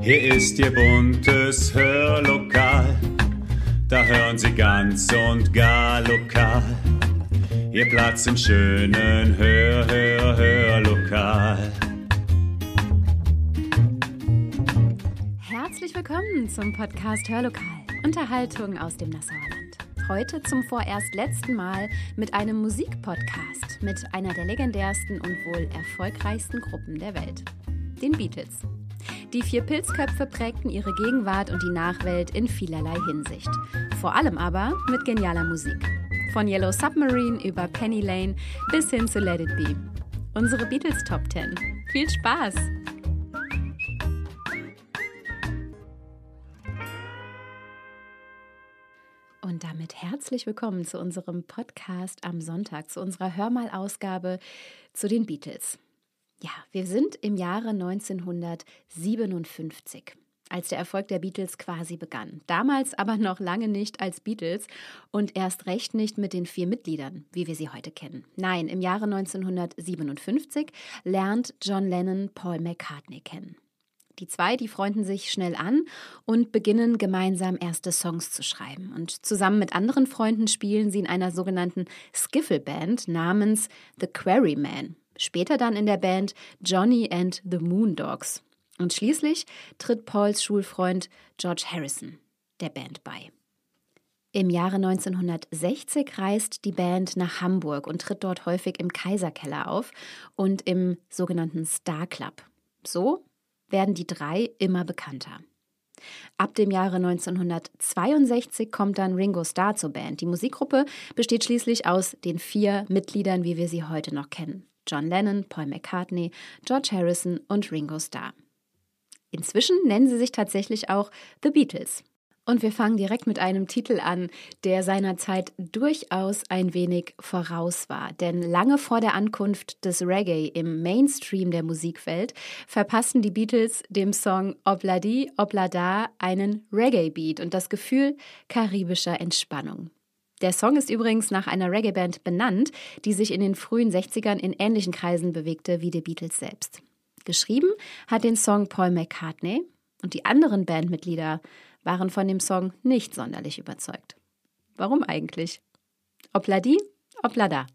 Hier ist Ihr buntes Hörlokal, da hören Sie ganz und gar lokal. Ihr Platz im schönen Hör, Hör, Hörlokal. Herzlich willkommen zum Podcast Hörlokal. Unterhaltung aus dem Nassauer Land. Heute zum vorerst letzten Mal mit einem Musikpodcast mit einer der legendärsten und wohl erfolgreichsten Gruppen der Welt, den Beatles. Die vier Pilzköpfe prägten ihre Gegenwart und die Nachwelt in vielerlei Hinsicht. Vor allem aber mit genialer Musik. Von Yellow Submarine über Penny Lane bis hin zu Let It Be. Unsere Beatles Top 10. Viel Spaß! Und damit herzlich willkommen zu unserem Podcast am Sonntag, zu unserer Hörmal-Ausgabe zu den Beatles. Ja, wir sind im Jahre 1957 als der Erfolg der Beatles quasi begann. Damals aber noch lange nicht als Beatles und erst recht nicht mit den vier Mitgliedern, wie wir sie heute kennen. Nein, im Jahre 1957 lernt John Lennon Paul McCartney kennen. Die zwei, die freunden sich schnell an und beginnen gemeinsam erste Songs zu schreiben. Und zusammen mit anderen Freunden spielen sie in einer sogenannten Skiffle-Band namens The Quarrymen. Später dann in der Band Johnny and the Moondogs. Und schließlich tritt Pauls Schulfreund George Harrison der Band bei. Im Jahre 1960 reist die Band nach Hamburg und tritt dort häufig im Kaiserkeller auf und im sogenannten Star Club. So werden die drei immer bekannter. Ab dem Jahre 1962 kommt dann Ringo Starr zur Band. Die Musikgruppe besteht schließlich aus den vier Mitgliedern, wie wir sie heute noch kennen. John Lennon, Paul McCartney, George Harrison und Ringo Starr. Inzwischen nennen sie sich tatsächlich auch The Beatles. Und wir fangen direkt mit einem Titel an, der seiner Zeit durchaus ein wenig voraus war. Denn lange vor der Ankunft des Reggae im Mainstream der Musikwelt verpassten die Beatles dem Song Obladi Oblada einen Reggae-Beat und das Gefühl karibischer Entspannung. Der Song ist übrigens nach einer Reggae-Band benannt, die sich in den frühen 60ern in ähnlichen Kreisen bewegte wie die Beatles selbst. Geschrieben hat den Song Paul McCartney und die anderen Bandmitglieder waren von dem Song nicht sonderlich überzeugt. Warum eigentlich? Obladi, oblada.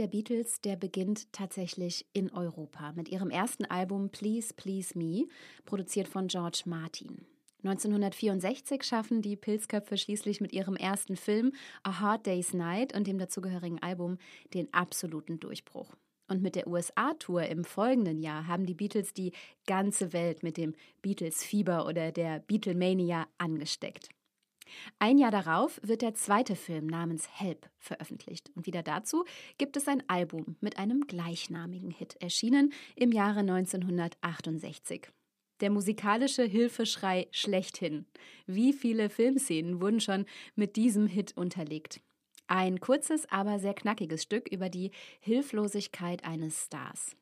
Der Beatles, der beginnt tatsächlich in Europa mit ihrem ersten Album Please Please Me, produziert von George Martin. 1964 schaffen die Pilzköpfe schließlich mit ihrem ersten Film A Hard Day's Night und dem dazugehörigen Album den absoluten Durchbruch. Und mit der USA-Tour im folgenden Jahr haben die Beatles die ganze Welt mit dem Beatles-Fieber oder der Beatlemania angesteckt. Ein Jahr darauf wird der zweite Film namens Help veröffentlicht. Und wieder dazu gibt es ein Album mit einem gleichnamigen Hit, erschienen im Jahre 1968. Der musikalische Hilfeschrei schlechthin. Wie viele Filmszenen wurden schon mit diesem Hit unterlegt? Ein kurzes, aber sehr knackiges Stück über die Hilflosigkeit eines Stars.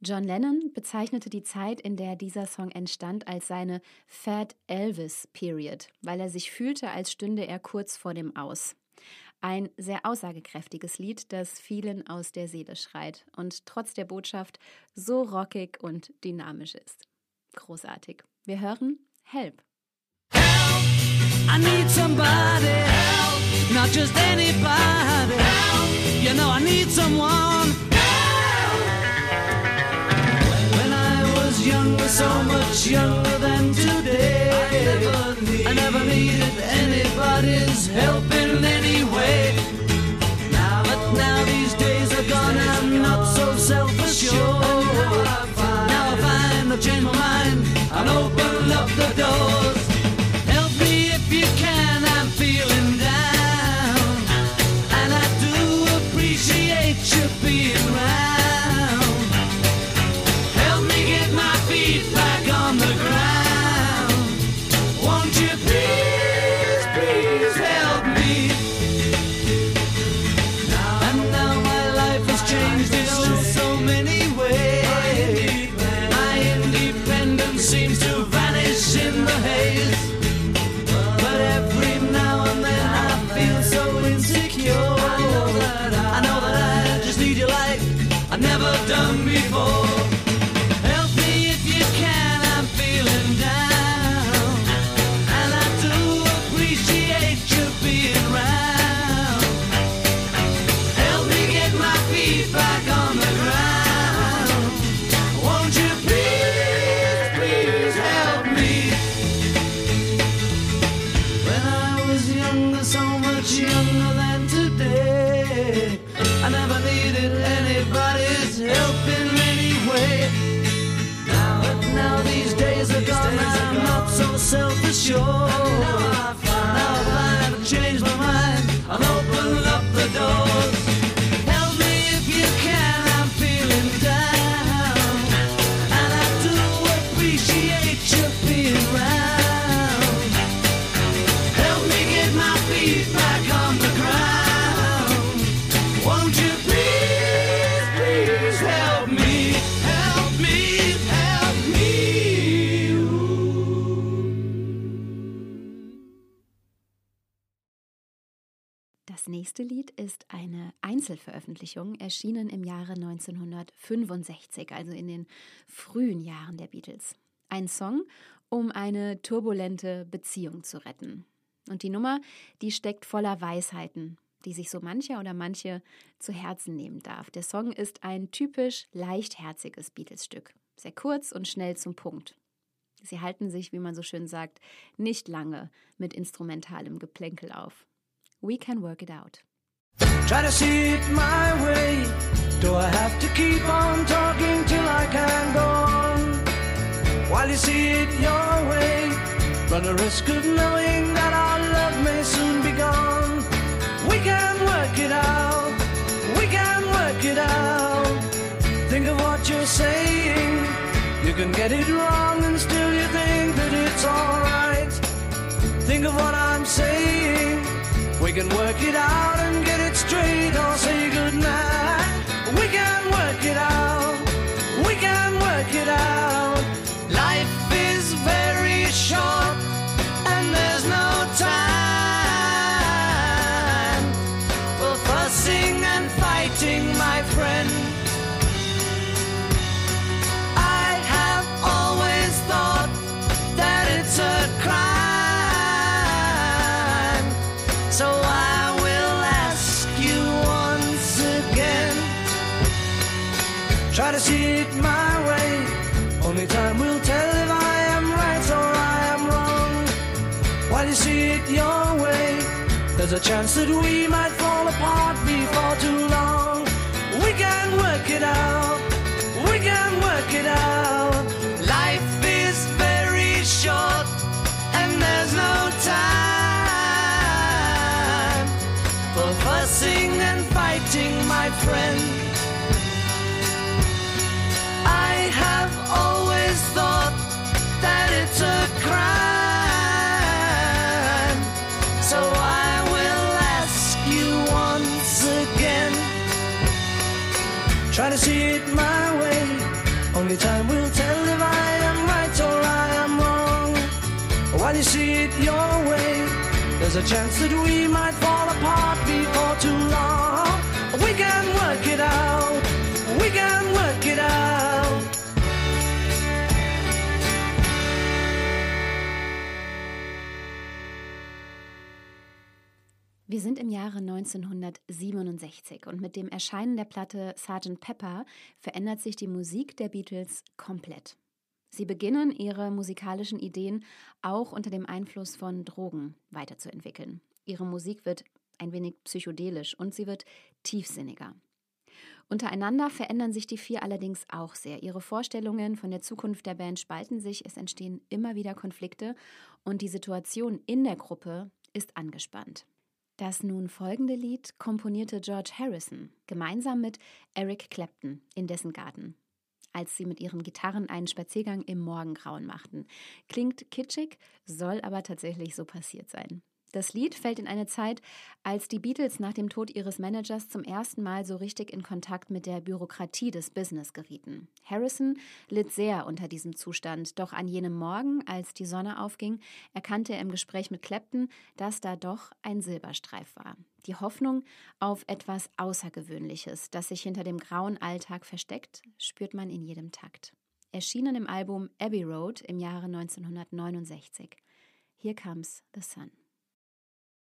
John Lennon bezeichnete die Zeit, in der dieser Song entstand, als seine Fat Elvis Period, weil er sich fühlte, als stünde er kurz vor dem Aus. Ein sehr aussagekräftiges Lied, das vielen aus der Seele schreit und trotz der Botschaft so rockig und dynamisch ist. Großartig. Wir hören Help. Help! I need somebody help, not just anybody help. You know I need someone younger, so much younger than today. I never, need, I never needed anybody's help in any way. Now, but now these days are gone, I'm not so self-assured. Now I find, I've changed my mind and open up the doors. yo. Nächste Lied ist eine Einzelveröffentlichung, erschienen im Jahre 1965, also in den frühen Jahren der Beatles. Ein Song, um eine turbulente Beziehung zu retten. Und die Nummer, die steckt voller Weisheiten, die sich so mancher oder manche zu Herzen nehmen darf. Der Song ist ein typisch leichtherziges Beatles-Stück, sehr kurz und schnell zum Punkt. Sie halten sich, wie man so schön sagt, nicht lange mit instrumentalem Geplänkel auf. We can work it out. Try to see it my way. Do I have to keep on talking till I can go on? While you see it your way, run the risk of knowing that our love may soon be gone. We can work it out. We can work it out. Think of what you're saying. You can get it wrong and still you think that it's alright. Think of what I'm saying. We can work it out and get it straight or say goodnight. To see it my way. Only time will tell if I am right or I am wrong. While you see it your way, there's a chance that we might fall apart before too long. We can work it out. We can work it out. Life is very short and there's no time for fussing and fighting, my friend. Have always thought that it's a crime. So I will ask you once again. Try to see it my way. Only time will tell if I am right or I am wrong. While you see it your way, there's a chance that we might fall apart before too long. We can work it out. We can Wir sind im Jahre 1967 und mit dem Erscheinen der Platte Sgt. Pepper verändert sich die Musik der Beatles komplett. Sie beginnen, ihre musikalischen Ideen auch unter dem Einfluss von Drogen weiterzuentwickeln. Ihre Musik wird ein wenig psychedelisch und sie wird tiefsinniger. Untereinander verändern sich die vier allerdings auch sehr. Ihre Vorstellungen von der Zukunft der Band spalten sich, es entstehen immer wieder Konflikte und die Situation in der Gruppe ist angespannt. Das nun folgende Lied komponierte George Harrison gemeinsam mit Eric Clapton in dessen Garten, als sie mit ihren Gitarren einen Spaziergang im Morgengrauen machten. Klingt kitschig, soll aber tatsächlich so passiert sein. Das Lied fällt in eine Zeit, als die Beatles nach dem Tod ihres Managers zum ersten Mal so richtig in Kontakt mit der Bürokratie des Business gerieten. Harrison litt sehr unter diesem Zustand, doch an jenem Morgen, als die Sonne aufging, erkannte er im Gespräch mit Clapton, dass da doch ein Silberstreif war. Die Hoffnung auf etwas Außergewöhnliches, das sich hinter dem grauen Alltag versteckt, spürt man in jedem Takt. Erschienen im Album Abbey Road im Jahre 1969. Here comes the sun.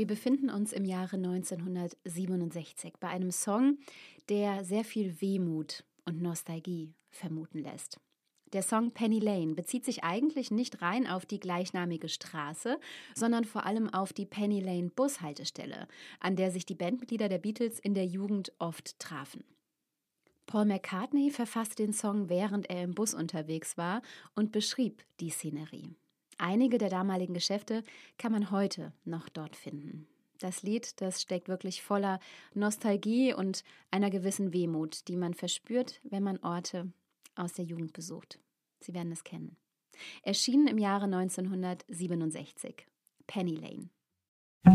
Wir befinden uns im Jahre 1967 bei einem Song, der sehr viel Wehmut und Nostalgie vermuten lässt. Der Song Penny Lane bezieht sich eigentlich nicht rein auf die gleichnamige Straße, sondern vor allem auf die Penny Lane Bushaltestelle, an der sich die Bandmitglieder der Beatles in der Jugend oft trafen. Paul McCartney verfasste den Song, während er im Bus unterwegs war und beschrieb die Szenerie. Einige der damaligen Geschäfte kann man heute noch dort finden. Das Lied, das steckt wirklich voller Nostalgie und einer gewissen Wehmut, die man verspürt, wenn man Orte aus der Jugend besucht. Sie werden es kennen. Erschienen im Jahre 1967. Penny Lane.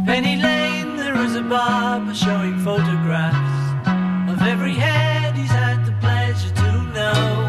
Penny Lane, there is a barber showing photographs of every head he's had the pleasure to know.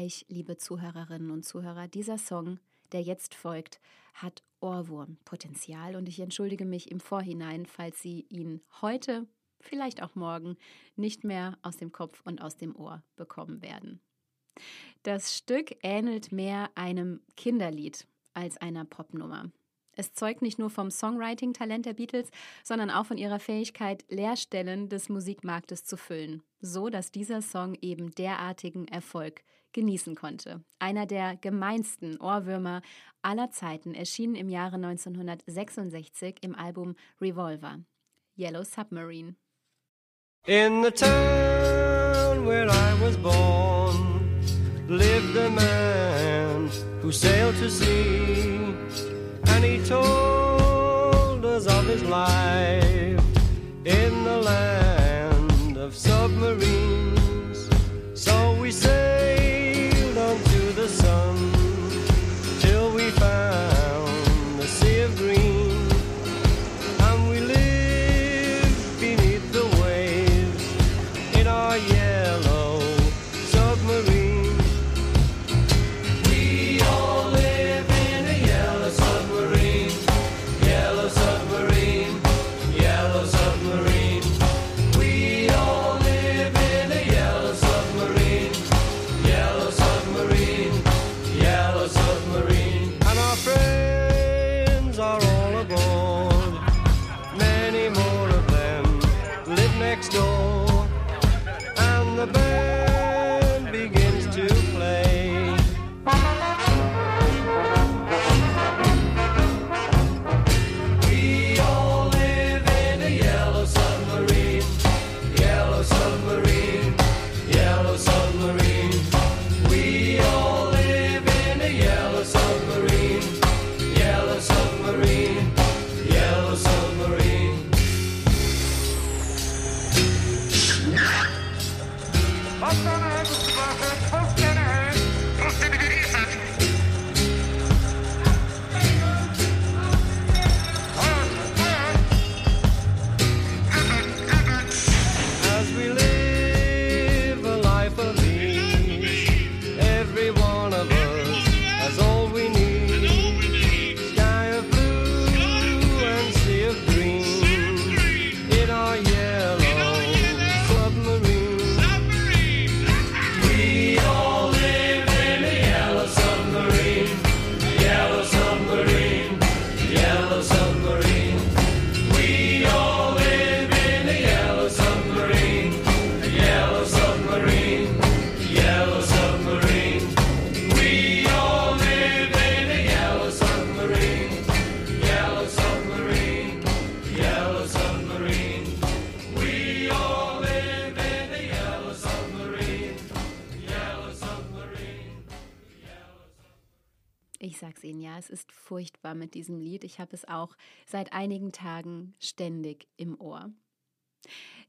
Gleich, liebe Zuhörerinnen und Zuhörer, dieser Song, der jetzt folgt, hat Ohrwurmpotenzial und ich entschuldige mich im Vorhinein, falls Sie ihn heute, vielleicht auch morgen, nicht mehr aus dem Kopf und aus dem Ohr bekommen werden. Das Stück ähnelt mehr einem Kinderlied als einer Popnummer. Es zeugt nicht nur vom Songwriting-Talent der Beatles, sondern auch von ihrer Fähigkeit, Leerstellen des Musikmarktes zu füllen, so dass dieser Song eben derartigen Erfolg genießen konnte. Einer der gemeinsten Ohrwürmer aller Zeiten erschien im Jahre 1966 im Album Revolver. Yellow Submarine. In the town where I was born lived a man who sailed to sea, and he told us of his life furchtbar mit diesem Lied. Ich habe es auch seit einigen Tagen ständig im Ohr.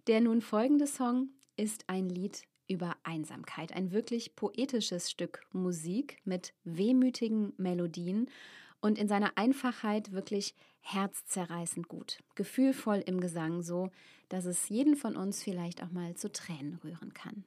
Der nun folgende Song ist ein Lied über Einsamkeit, ein wirklich poetisches Stück Musik mit wehmütigen Melodien und in seiner Einfachheit wirklich herzzerreißend gut, gefühlvoll im Gesang, so dass es jeden von uns vielleicht auch mal zu Tränen rühren kann.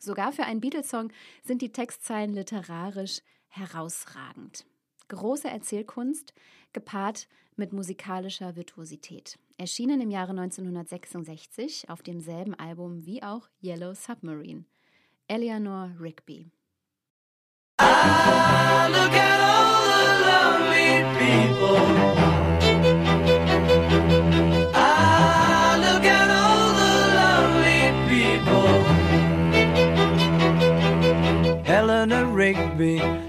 Sogar für einen Beatles-Song sind die Textzeilen literarisch herausragend. Große Erzählkunst, gepaart mit musikalischer Virtuosität. Erschienen im Jahre 1966 auf demselben Album wie auch Yellow Submarine. Eleanor Rigby. Look at all the lonely people. Ah, look at all the lonely people. Eleanor Rigby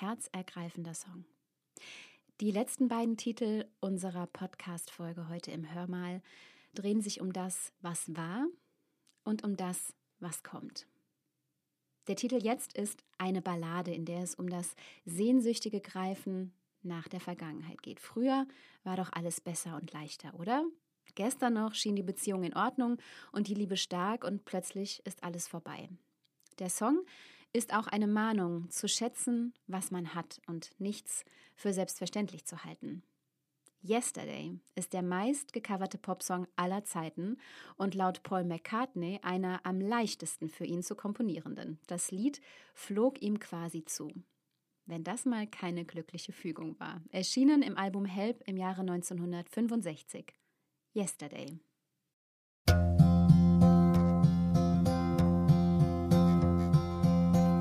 herzergreifender Song. Die letzten beiden Titel unserer Podcast-Folge heute im Hörmal drehen sich um das, was war und um das, was kommt. Der Titel jetzt ist eine Ballade, in der es um das sehnsüchtige Greifen nach der Vergangenheit geht. Früher war doch alles besser und leichter, oder? Gestern noch schien die Beziehung in Ordnung und die Liebe stark und plötzlich ist alles vorbei. Der Song ist auch eine Mahnung, zu schätzen, was man hat und nichts für selbstverständlich zu halten. Yesterday ist der meist gecoverte Popsong aller Zeiten und laut Paul McCartney einer am leichtesten für ihn zu komponierenden. Das Lied flog ihm quasi zu. Wenn das mal keine glückliche Fügung war. Erschienen im Album Help im Jahre 1965. Yesterday.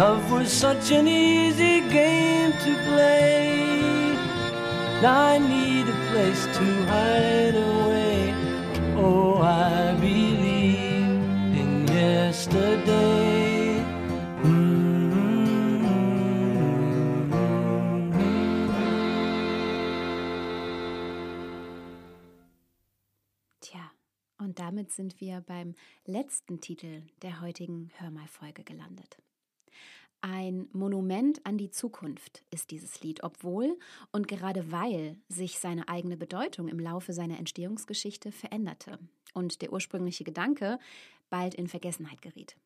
Love was such an easy game to play. I need a place to hide away. Oh, I believe in yesterday. Tja, und damit sind wir beim letzten Titel der heutigen Hörmal-Folge gelandet. Ein Monument an die Zukunft ist dieses Lied, obwohl und gerade weil sich seine eigene Bedeutung im Laufe seiner Entstehungsgeschichte veränderte und der ursprüngliche Gedanke bald in Vergessenheit geriet.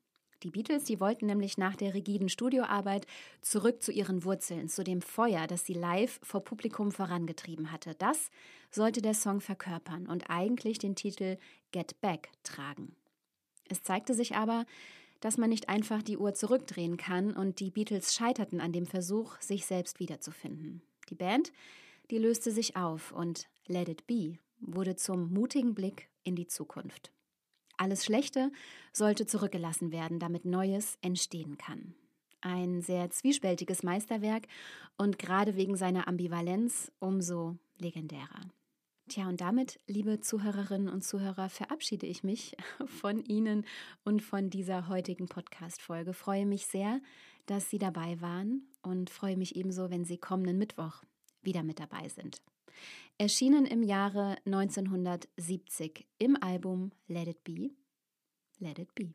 Die Beatles, die wollten nämlich nach der rigiden Studioarbeit zurück zu ihren Wurzeln, zu dem Feuer, das sie live vor Publikum vorangetrieben hatte. Das sollte der Song verkörpern und eigentlich den Titel Get Back tragen. Es zeigte sich aber, dass man nicht einfach die Uhr zurückdrehen kann und die Beatles scheiterten an dem Versuch, sich selbst wiederzufinden. Die Band, die löste sich auf und Let It Be wurde zum mutigen Blick in die Zukunft. Alles Schlechte sollte zurückgelassen werden, damit Neues entstehen kann. Ein sehr zwiespältiges Meisterwerk und gerade wegen seiner Ambivalenz umso legendärer. Tja, und damit, liebe Zuhörerinnen und Zuhörer, verabschiede ich mich von Ihnen und von dieser heutigen Podcast-Folge. Freue mich sehr, dass Sie dabei waren und freue mich ebenso, wenn Sie kommenden Mittwoch wieder mit dabei sind. Erschienen im Jahre 1970 im Album Let It Be. Let It Be.